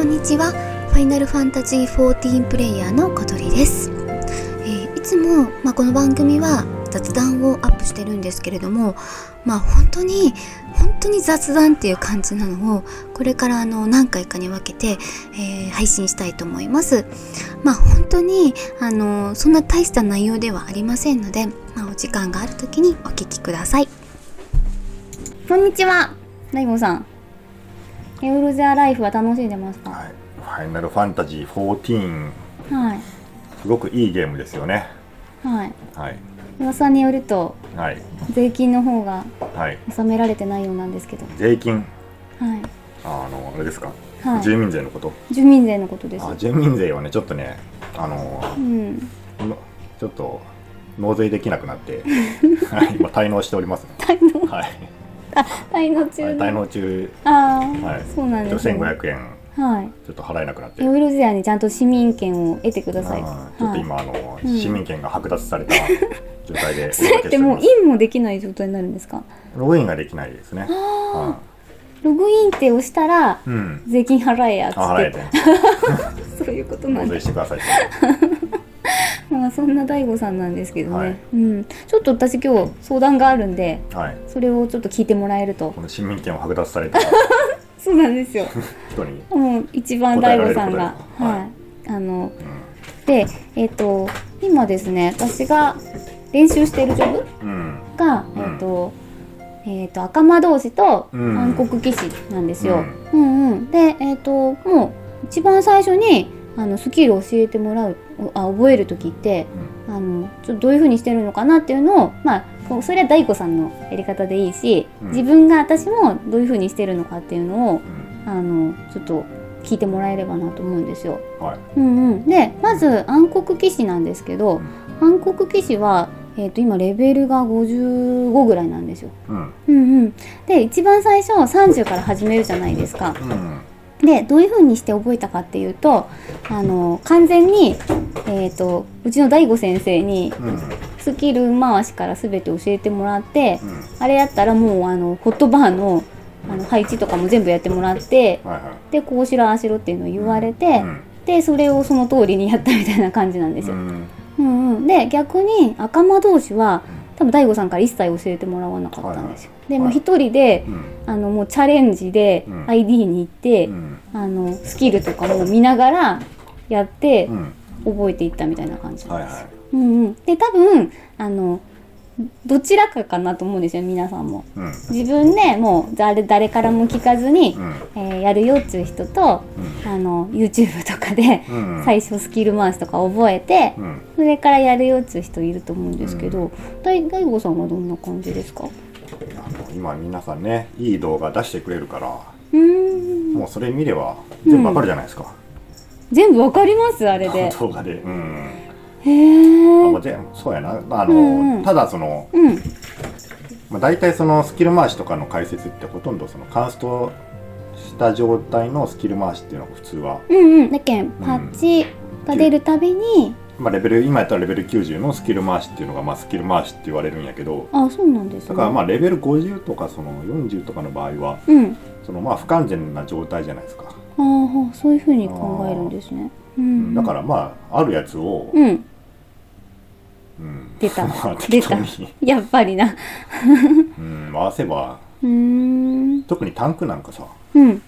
こんにちは。ファイナルファンタジー14プレイヤーの小鳥です、えーいつも、まあ、この番組は雑談をアップしてるんですけれどもまあ本当に本当に雑談っていう感じなのをこれからあの何回かに分けて、えー配信したいと思います。まあ本当にあのそんな大した内容ではありませんので、まあ、お時間がある時にお聞きください。こんにちは。大悟さん。エウロゼアライフは楽しんでますか？はい、ファイナルファンタジー14はい。すごくいいゲームですよね。はい。はい。噂によるとはい。税金の方がはい。納められてないようなんですけど。税金？はい。あのあれですか、はい。住民税のこと？住民税のことです。あ住民税はねちょっとねあのうん。のちょっと納税できなくなって、はい、今滞納しております、ね、滞納？はい、あ滞納中滞納中。ああ、はい。そうなんですね。1500円。はい。ちょっと払えなくなって。エウロゼアにちゃんと市民権を得てください。ちょっとはい今、あのうん。市民権が剥奪された 状態でおそれってもうインもできない状態になるんですか？ログインができないですね。あはログインって押したらいうん。税金払えやっつって。あ払えて。そういうことなんだ。納税してください まあそんな大悟さんなんですけどね、はい。うん。ちょっと私今日相談があるんではい。それをちょっと聞いてもらえると。この市民権を剥奪された。そうなんですよ。人に、もう一番大悟さんが。は、はい。あのうでえっ、と今ですね私が練習しているジョブんうん。が、うん。えっ、とえっ、と赤間同士とうん。暗黒騎士なんですよ。うん、うん、でえっ、ともう一番最初にあのスキルを教えてもらうあ覚える時ってあのちょっとどういう風にしてるのかなっていうのをまあそれは大悟さんのやり方でいいし、うん。自分が私もどういう風にしてるのかっていうのをうん。あのちょっと聞いてもらえればなと思うんですよ。はい。うんうん、でまず暗黒騎士なんですけど暗黒騎士は、えー、と今レベルが55ぐらいなんですよ。うん。うんうん、で一番最初30から始めるじゃないですか。うんでどういう風にして覚えたかっていうとあの完全に、えー、とうちの大悟先生にうん。スキル回しから全て教えてもらってうん。あれやったらもうあのホットバーのあの配置とかも全部やってもらってはいはい。でこうしろああしろっていうのを言われて。うん。でそれをその通りにやったみたいな感じなんですよ。うん。うんうん、で逆に赤間同士は多分大悟さんから一切教えてもらわなかったんですよ。でもうはい。一人でうん。あのもうチャレンジでうん。ID に行って、うん。あのスキルとかも見ながらやってうん。覚えていったみたいな感じなんですよ。はいはい。うんうん、で多分あのどちらかかなと思うんですよ皆さんも。うん。自分でもう誰誰からも聞かずに、うん。えーやるよっていう人とあの YouTube とかでうん。最初スキル回しとか覚えて、うん。それからやるよっていう人いると思うんですけど、大大悟さんはどんな感じですか？今皆さんねいい動画出してくれるからうーん。もうそれ見れば全部わかるじゃないですか、全部わかりますあれで。動画で。うんへあえそうやな。あの、うんうん。ただその、うん。まあ、大体そのスキル回しとかの解説ってほとんどそのカンストした状態のスキル回しっていうのが普通は、うんうん。だけんパッチが出るたびに、まあ、レベル今やったらレベル90のスキル回しっていうのが、まあ、スキル回しって言われるんやけどあそうなんですね。だからまあレベル50とかその40とかの場合はうん。そのまあ不完全な状態じゃないですか、ああそういうふうに考えるんですね。うんだからまああるやつを、うんうん出た。まあ出た。やっぱりな。うん、回せば。うーん。特にタンクなんかさ。うん。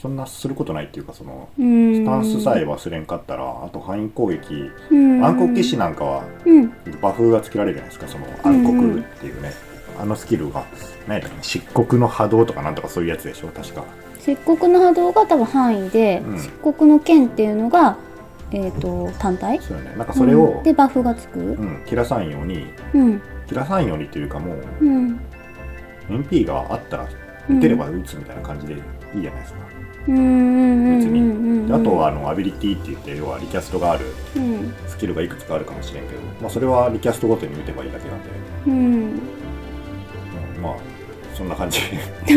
そんなすることないっていうかそのスタンスさえ忘れんかったらあと範囲攻撃。うん。暗黒騎士なんかはうん。バフがつけられるじゃないですかその暗黒っていうね、あのスキルが何やったっけ漆黒の波動とかなんとかそういうやつでしょ確か。漆黒の波動が多分範囲で、うん。漆黒の剣っていうのがえっ、と単体？そうよね。なんかそれをうん、でバフがつく？うん、切らさんようにうん。切らさんようにっていうかもううん。MP があったら打てれば打つみたいな感じでいいじゃないですか、うん別に。あとはあのアビリティって言って要はリキャストがあるうん。スキルがいくつかあるかもしれんけど、まあ、それはリキャストごとに打てばいいだけなんで、うん。うん。まあそんな感じ。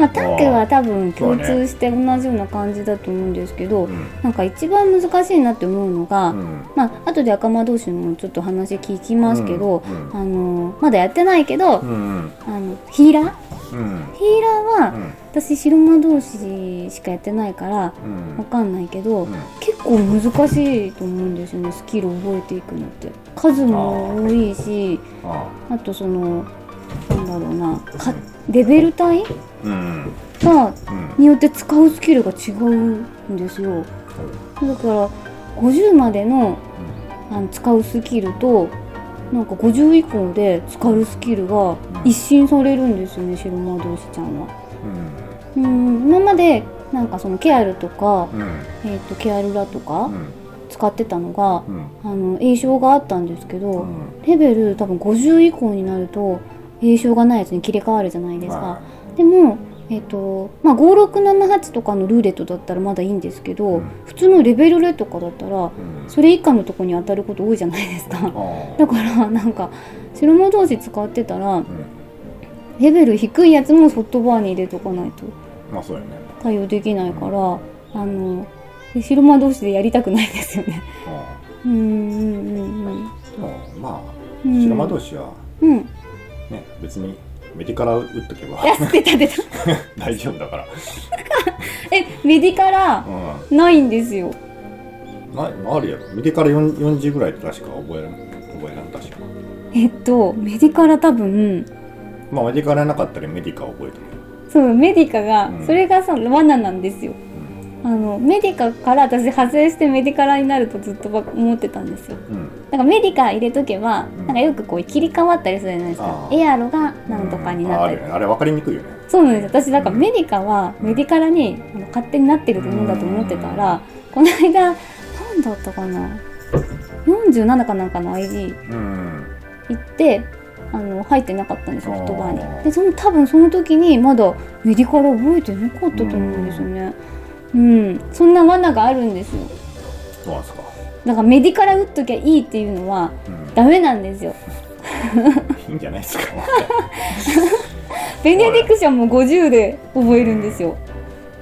まあ、タックは多分共通して同じような感じだと思うんですけど、うんなんか一番難しいなって思うのが、うん。まあ後で赤間同士もちょっと話聞きますけど、うんうん。あのまだやってないけど、うんうん。あのヒーラー？うん。ヒーラーは、うん。私白魔同士しかやってないからうん。わかんないけど、うん。結構難しいと思うんですよねスキルを覚えていくのって。数も多いしあ。あとそのなんだろうな。かレベル帯あうん。がうん。によって使うスキルが違うんですよ。だから50までのあの使うスキルとなんか50以降で使うスキルが一新されるんですよね白魔同士ちゃんは。うん。今までなんかそのケアルとか、うん。うんえー、とケアルラとかうん。使ってたのが、うん。あの栄称があったんですけど、うん。レベル多分50以降になると栄称がないやつに切り替わるじゃないですか。までもえっ、とまあ5678とかのルーレットだったらまだいいんですけど、うん普通のレベルレとかだったらあうんそれ以下のとこに当たること多いじゃないですか。ああだからなんか白魔同士使ってたらうんレベル低いやつもソフトバーに入れとかないとまあそうよね対応できないから、あの白魔同士でやりたくないですよね。あうんうんうんあでもまあうん。白魔同士はうん。ね別にメディカラ打っとけば。出た出た。大丈夫だから。えメディカラうないんですよ。んなあるやろ。メディカラ4 40ぐらいって確か覚えらん覚えらん確か。えっとメディカラ多分。まあメディカラなかったらメディカ覚えてる。そうメディカが、うん。それがさ罠なんですよ。あのメディカから私派生してメディカラになるとずっとば思ってたんですよ。うん。うんなんかメディカ入れとけば、うん。なんかよくこう切り替わったりするじゃないですか。エアロがなんとかになったり。ああるよねあれ分かりにくいよね。そうなんです私だからうん。メディカはメディカラにあの勝手になってるものだと思ってたらこの間何だったかな？47かなんかの ID うん。行ってあの入ってなかったんですよあー。ソフトバーに。でその多分その時にまだメディカラ覚えてなかったと思うんですよねうん。そんな罠があるんですよ。そうなんですか。だからメディカラ打っときゃいいっていうのはうん。ダメなんですよ。いいんじゃないですか。ベネディクションも50で覚えるんですよ。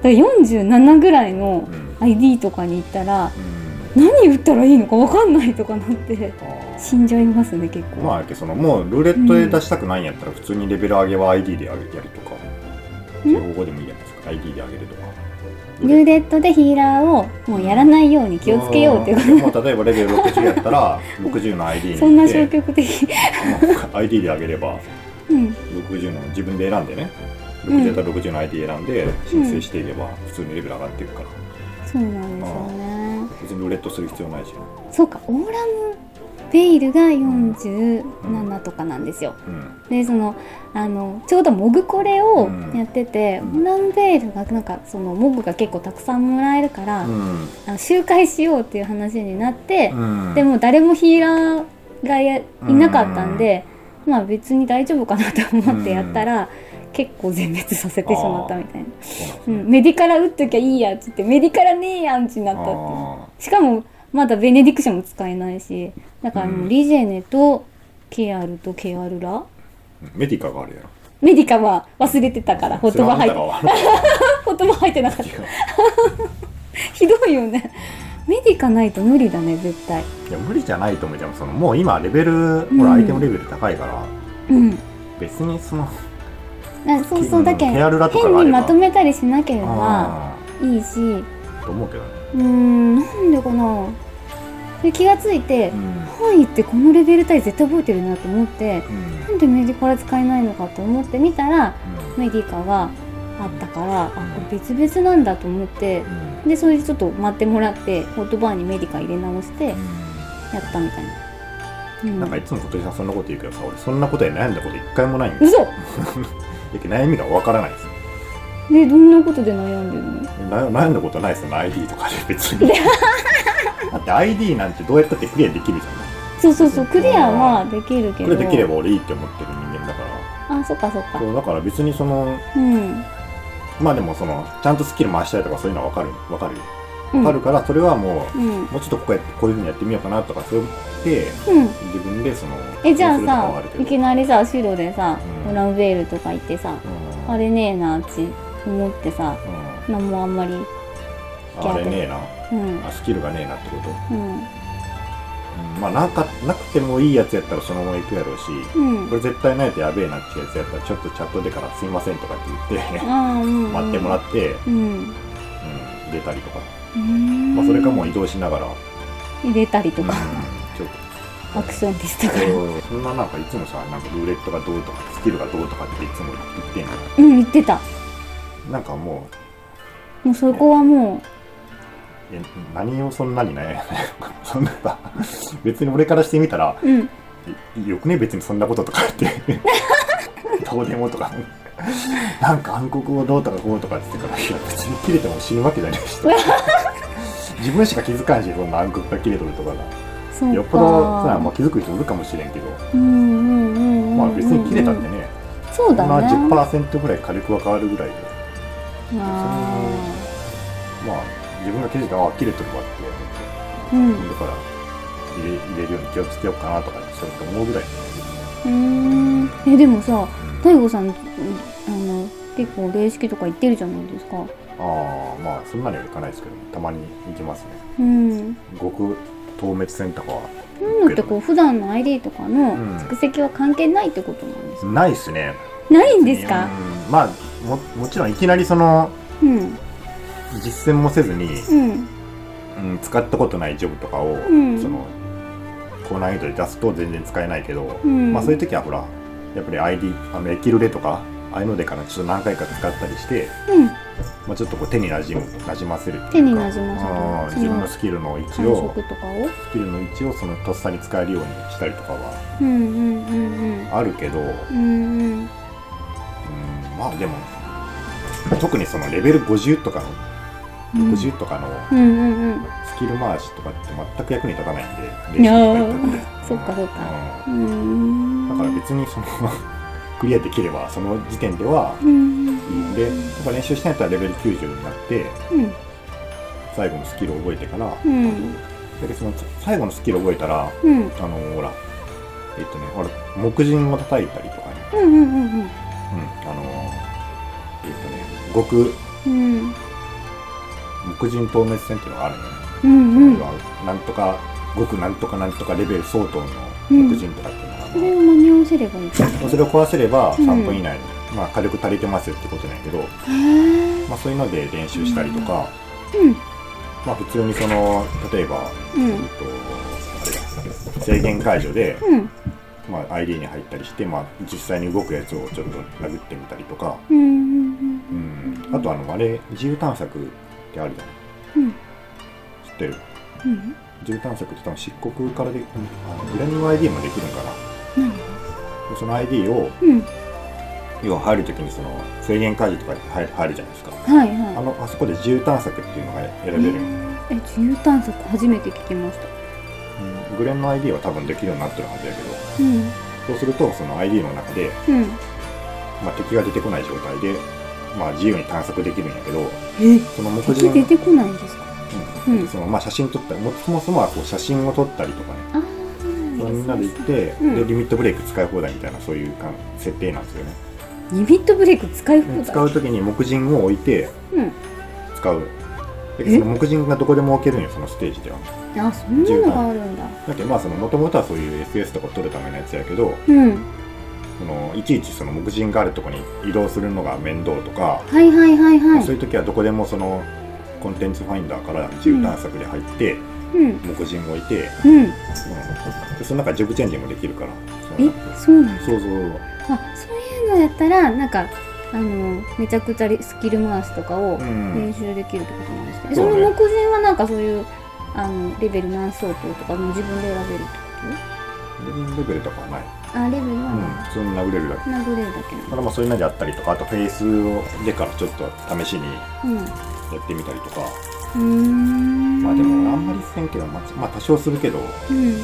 だから47ぐらいのうん。ID とかに行ったらうん。何打ったらいいのか分かんないとかなってあ死んじゃいますね結構、ーまあそのもうルーレットで出したくないんやったら普通にレベル上げは ID でやるやるとか。ん。標語でもいいじゃないですか。ID で上げるとかルーレットでヒーラーをもうやらないように気をつけようっていううん。もう例えばレベル60やったら60の ID にそんな消極的。ID で上げればうん。60の自分で選んでね。うん60やったら60の ID 選んで申請していけば普通にレベル上がっていくから。そうなんですよね。別にルーレットする必要ないしそうかオーラムベイルが47とかなんですよ。うん。でそのあのちょうどモグコレをうん。やってて、うんオーラムベイルがなんかそのモグが結構たくさんもらえるから、うん。あの周回しようっていう話になって、うん。でも誰もヒーラーがやいなかったんで、まあ別に大丈夫かなと思ってやったら、結構全滅させてしまったみたいな、そうなんメディカラ打っときゃいいやっつってメディカラねえやんちになったってしかもまだベネディクションも使えないしだからもううん。リジェネとケアルとケアルラ？ーメディカがあるやろ。メディカは忘れてたから言葉入って。っ 言葉入ってなかった。ひどいよね。メディカないと無理だね絶対。いや無理じゃないと思う。じゃんそのもう今レベルうん。ほらアイテムレベル高いからうん。別にそのあそうそうだけケアルラとか変にまとめたりしなければあいいし。と思うけどね。ーんなんでかなで気がついてうん。範囲ってこのレベル帯絶対覚えてるなと思ってうん。なんでメディカラ使えないのかと思ってみたらうん。メディカがあったからあこれ別々なんだと思ってうん。でそれでちょっと待ってもらってホットバーにメディカ入れ直してやったみたいな、うん、なんかいつも小鳥さんそんなこと言うけどさ俺そんなことで悩んだこと一回もない。んです嘘 よ悩みがわからないです。よでどんなことで悩んでるの？な悩んだことないですよね ID とかで別に ID なんてどうやったってクリアできるじゃんそうそうそう。クリアはできるけど。クリアできれば俺いいって思ってる人間だから。あそっかそっか。そうだから別にそのうん。まあでもそのちゃんとスキル回したいとかそういうのは分かる。分かるよ。うん。わかるからそれはもう、うん。もうちょっとここやってこういうふうにやってみようかなとかそう言ってうん。自分でそのえじゃあさいきなりさ白でさ、うん。ブラウンベールとか言ってさ、うん。あれねえなって思ってさうん。なんもあんまりあれねえな。うんあスキルがねえなってこと、うん。うん。まあなんかなくてもいいやつやったらそのまま行くやろうし、うん。これ絶対ないとやべえなってやつやったらちょっとチャットでからすいませんとかって言って待ってもらって、うん。うん、出たりとか、うん。まあ、それかもう移動しながら、入れたりとうん。か、ちょっと。アクションですとか。そんななんかいつもさなんかルーレットがどうとかスキルがどうとかっていつも言ってんの。うん言ってた。なんかももうそこはもうえ何をそんなに悩んでそんなさ別に俺からしてみたらううん。いよくね別にそんなこととかって どうでもとかなんか暗黒をどうとかこうとかって言ってからいや別に切れても死ぬわけじゃないし。自分しか気づかんしそんな暗黒が切れとるとかがよっぽどさ、まあ、気づく人おるかもしれんけど、まあ別に切れたってね、そうだまあね10%ぐらい火力が変わるぐらいで。あまあ自分が気づいたらあ切れてるわってーうん。だから入れ入れるように気をつけようかなとかそうと思うぐらい、うーん。えでもさうん大悟さんうんあの結構霊式とか行ってるじゃないですか。ああまあそんなにはいかないですけどたまに行きますね。うん。極透滅戦とかはそういうのってこう普段の ID とかのうん。蓄積は関係ないってことなんですか、ないっすね。ないんですか？うん。まあももちろんいきなりそのうん実践もせずに、うん。うん、使ったことないジョブとかを、ん。その高難易度で出すと全然使えないけど、うん。まあそういう時はほらやっぱり ID あのエキルレとかああいうのでからちょっと何回か使ったりして、うん。まあ、ちょっとこう手になじむなじませるっていうか手になじませる自分のスキルの位置感を？スキルの位置をそのとっさに使えるようにしたりとかはあるけど、うん、うん。うんうんまあでも特にそのレベル50とかの、うん。50とかのスキル回しとかって全く役に立たないんでいやそっかそっか。うん。ん。だから別にその クリアできればその時点ではうん。いいんでやっぱ練習してないとレベル90になってうん。最後のスキルを覚えてから、うん。でその最後のスキルを覚えたらうん。あのほらえっとねほら木人を叩いたりとかね、うん、あのえっとね極うん木人透滅戦っていうのがあるのね、うんうん。なんとか極なんとかなんとかレベル相当の木人とかっていうのがあるのそれを間に合わせればいいかそれを壊せればうん。3分以内。に、まあ、火力足りてますよってことなんやけど、まあ、そういうので練習したりとか、うん。まあ、普通にその例えば、うん。えっとあれだ制限解除で、うん。まあ、ID に入ったりして、まあ、実際に動くやつをちょっと殴ってみたりとか、うんうんうん、あとあのあれ自由探索ってあるじゃん。うん。知ってる？うん。自由探索って多分漆黒からであのブレンド ID もできるんかな何でその ID をうん。要は入るときにその制限解除とかに入入るじゃないですか。はいあはのあそこで自由探索っていうのが選べいるえ自由探索初めて聞きました。うん。グレンの ID は多分できるようになってるはずやけど。うん。そうするとその ID の中で、うん。まあ、敵が出てこない状態で、まあ、自由に探索できるんやけどえその目敵次出てこないんですか？うん。うん。そのまあ、写真撮ったりもそもそもはこう写真を撮ったりとかね。みんなで行って、うんでリミットブレイク使い放題みたいなそういうかん設定なんですよね。リミットブレイク使い放題？で使う時に木人を置いてうん。使う。でえ？その木人がどこでも置けるんよそのステージでは。あそんなのがあるんだ。だけどまあその元々はそういう SS とかを撮るためのやつやけどうんそのいちいちその木人があるとこに移動するのが面倒とか、はいはいはいはい。そういう時はどこでもそのコンテンツファインダーから自由探索で入って、うん。木人を置いて、うん。うん。でその中ジョブチェンジもできるから。えそうなんだ。そうそう。あそういうのやったらなんかあのめちゃくちゃリスキル回しとかをうん。練習できるってことなんですね、そうね。その目前はなんかそういうあのレベル何相当とかも自分で選べるってこレベルとかはない、とあレベルはうん、な普通に殴れるだけ。い、殴れるだけだ。まあそういうのであったりとかあとフェイスをでからちょっと試しにのやってみたりとか。うん。まあでもあんまりせんけどまあまあ多少するけどうん。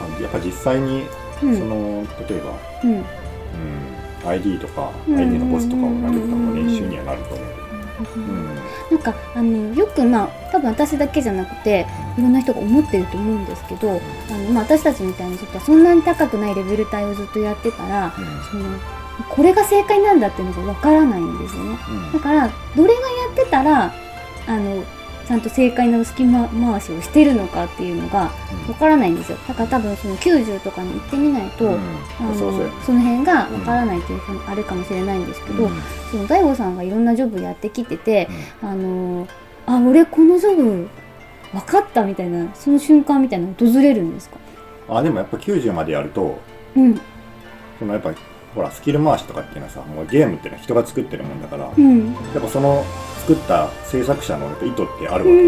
あやっぱ実際にうん。その例えば、うん。うん、ID とかうん。ID のボスとかを殴った方が練習にはなると思う、うんなんかあのよくまあ多分私だけじゃなくていろんな人が思ってると思うんですけどあの、まあ、私たちみたいにちょっとそんなに高くないレベル帯をずっとやってたらそのこれが正解なんだっていうのがわからないんですよね。うん。だからどれがやってたらあのちゃんと正解の隙間回しをしてるのかっていうのがわからないんですよ。だから多分その90とかに行ってみないと、うん。あのその辺がわからないというあるかもしれないんですけど、うん。その大悟さんがいろんなジョブやってきてて、あのあ俺このジョブ分かったみたいなその瞬間みたいなの訪れるんですか？あでもやっぱ90までやるとうん。そのやっぱほらスキル回しとかっていうのはさもうゲームってのは人が作ってるもんだから、やうん。っぱその作った制作者の意図ってあるわうけ、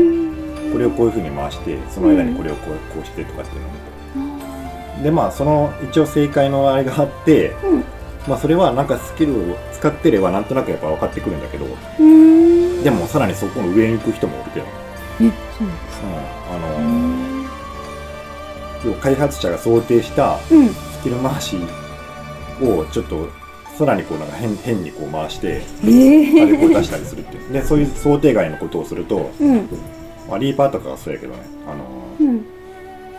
ん。これをこういう風に回してその間にこれをこうこうしてとかっていうのをでまあその一応正解のあれがあって、うん。まあそれはなんかスキルを使ってればなんとなくやっぱ分かってくるんだけどうん。でもさらにそこの上に行く人もいるけど、えそうなんですうん、あかの要は開発者が想定したうん。スキル回しをちょっとさらにこうなんか変変にこう回してええ火力を出したりするっていう。でそういう想定外のことをすると、うん。まあ、リーパーとかがそうやけどね。あのうん。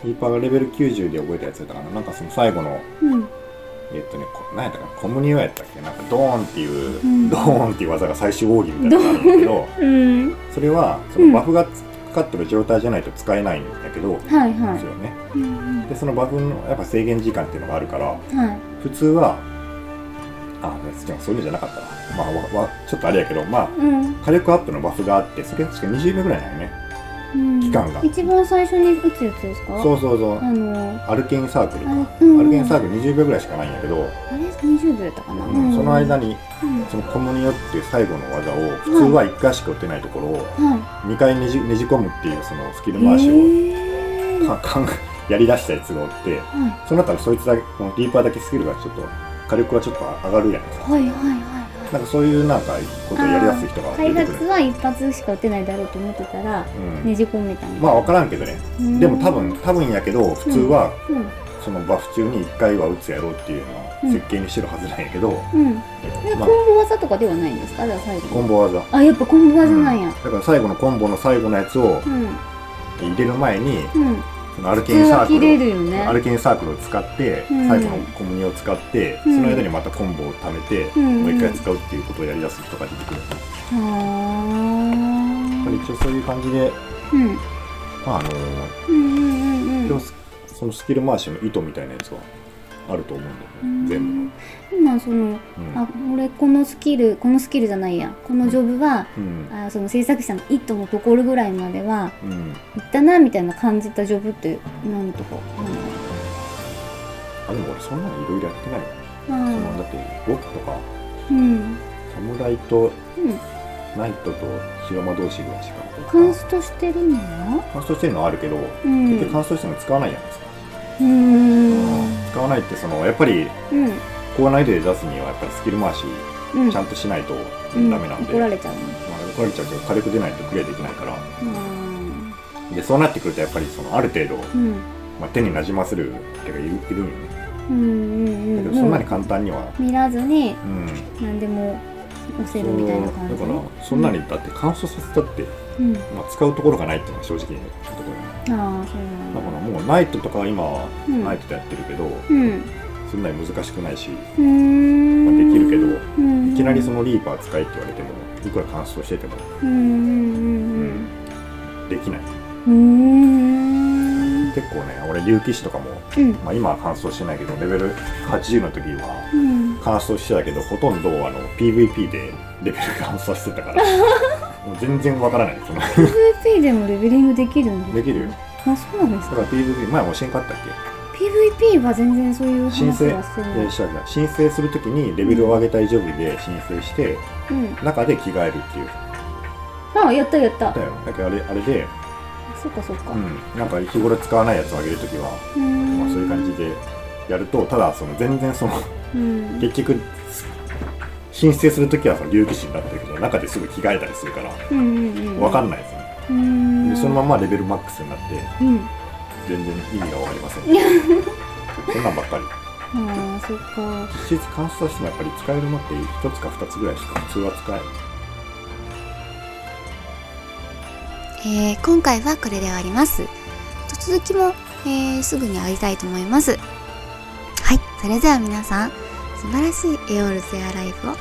リーパーがレベル90で覚えたやつやったかな。なんかその最後のうん。えっとねこ何やったかな。コムニオやったっけ？なんかドーンっていう、うん。ドーンっていう技が最終奥義みたいなのがあるんだけどうん。それはそのバフがかかってる状態じゃないと使えないんだけど、はいはですよね。いうん。でそのバフのやっぱ制限時間っていうのがあるからうんはい普通はあでもそういうのじゃなかったなまあわわちょっとあれやけどまあうん。火力アップのバフがあってそれ確か20秒ぐらいなのね。うん。期間が。一番最初に打つやつですか？そうそうそう。あのアルケインサークルか。うん。アルケインサークル20秒ぐらいしかないんやけど、あれ？20秒やったかな、うんその間に、そのコムニオっていう最後の技を普通は1回しか打てないところをは2回ねじねじ込むっていうそのスキルい回しをえー。かかんやりだしたやつがおってはそうなったらそいつだけこのリーパーだけスキルがちょっと火力がちょっと上がるやんか。いはいはいはい。なんかそういうなんかことをやりやすい人が開発は一発しか打てないだろうと思ってたらうん。ねじ込めたみたいな。まあ分からんけどね。うん。でも多分多分やけど普通はうん。そのバフ中に1回は打つやろうっていうような設計にしてるはずなんやけど、うん。でまあ。コンボ技とかではないんですか？じゃあ最後。コンボ技。あやっぱコンボ技なんや。うん。だから最後のコンボの最後のやつをうん。入れる前にうんそのアル普ケインサークルね。アルケインサークルを使って、うん。最後のコムニを使って、うん。その間にまたコンボを貯めて、うん。もう一回使うっていうことをやり出す人が出てくる、はやっぱり一応そういう感じで、まああのうんうんうんそのスキル回しの意図みたいなやつは？あると思うんだよね、全部。の。今そのうん。あ俺このスキルこのスキルじゃないや。このジョブは、うん。あその制作者の意図のところぐらいまではうん、いったなみたいな感じたジョブって何とか。あでも俺そんなにいろいろやってないそのだって5期とかうん。侍とうん。ナイトと白魔同士ぐらいしかカンストしてるのは？乾燥してるのはあるけど、うん。結局乾燥しても使わないじゃないですか、うーん。使わないってそのやっぱりうん。高難易度で出すにはやっぱりスキル回しうん。ちゃんとしないとうん。ダメなんで、怒られちゃうね。まあ、怒られちゃうけど火力出ないとクリアできないから。うん。でそうなってくるとやっぱりそのある程度、うん。まあ、手になじませる手がいるいるんよね。うんうんうんだけどそんなにも簡単にはう見らずにうん。何でも押せるみたいな感じ。だからそんなにだって乾燥させたって、うん。まあ、使うところがないっていうのは正直なところよね。ああそうなんだだからもうナイトとかは今はうん。ナイトでやってるけど、うん。そんなに難しくないし、うーん。まあできるけどうん。いきなりそのリーパー使えって言われてもいくら乾燥してても、うんうんできない。結構ね俺竜騎士とかも、うん。まあ、今は乾燥してないけどレベル80の時はうん。乾燥してたけどほとんどあの PVP でレベル 乾燥してたから もう全然わからないその。PVP でもレベリングできるんですか？できるよあそうなんですか。だから PVP 前も教えんかったっ PVP は全然そういう話け申請はしてない申請するときにレベルを上げたいジョブで申請してうん。中で着替えるっていう。あやったやった。だよ。だけどあれあれで、そっかそっか。うん、なんか日頃使わないやつを上げるときは、まあ、そういう感じでやるとただその全然そのうん。結局申請するときはその竜騎士になってるけど中ですぐ着替えたりするからうんうんうん。分かんないですね、でそのままレベルマックスになってうん。全然意味が分かりません。そんなんばっかり。ああそっか。実質乾燥してもやっぱり使えるのって1つか2つぐらいしか普通は使ええー今回はこれで終わります。と続きも、えーすぐに会いたいと思います。はい。それでは皆さん素晴らしいエオールゼアライフを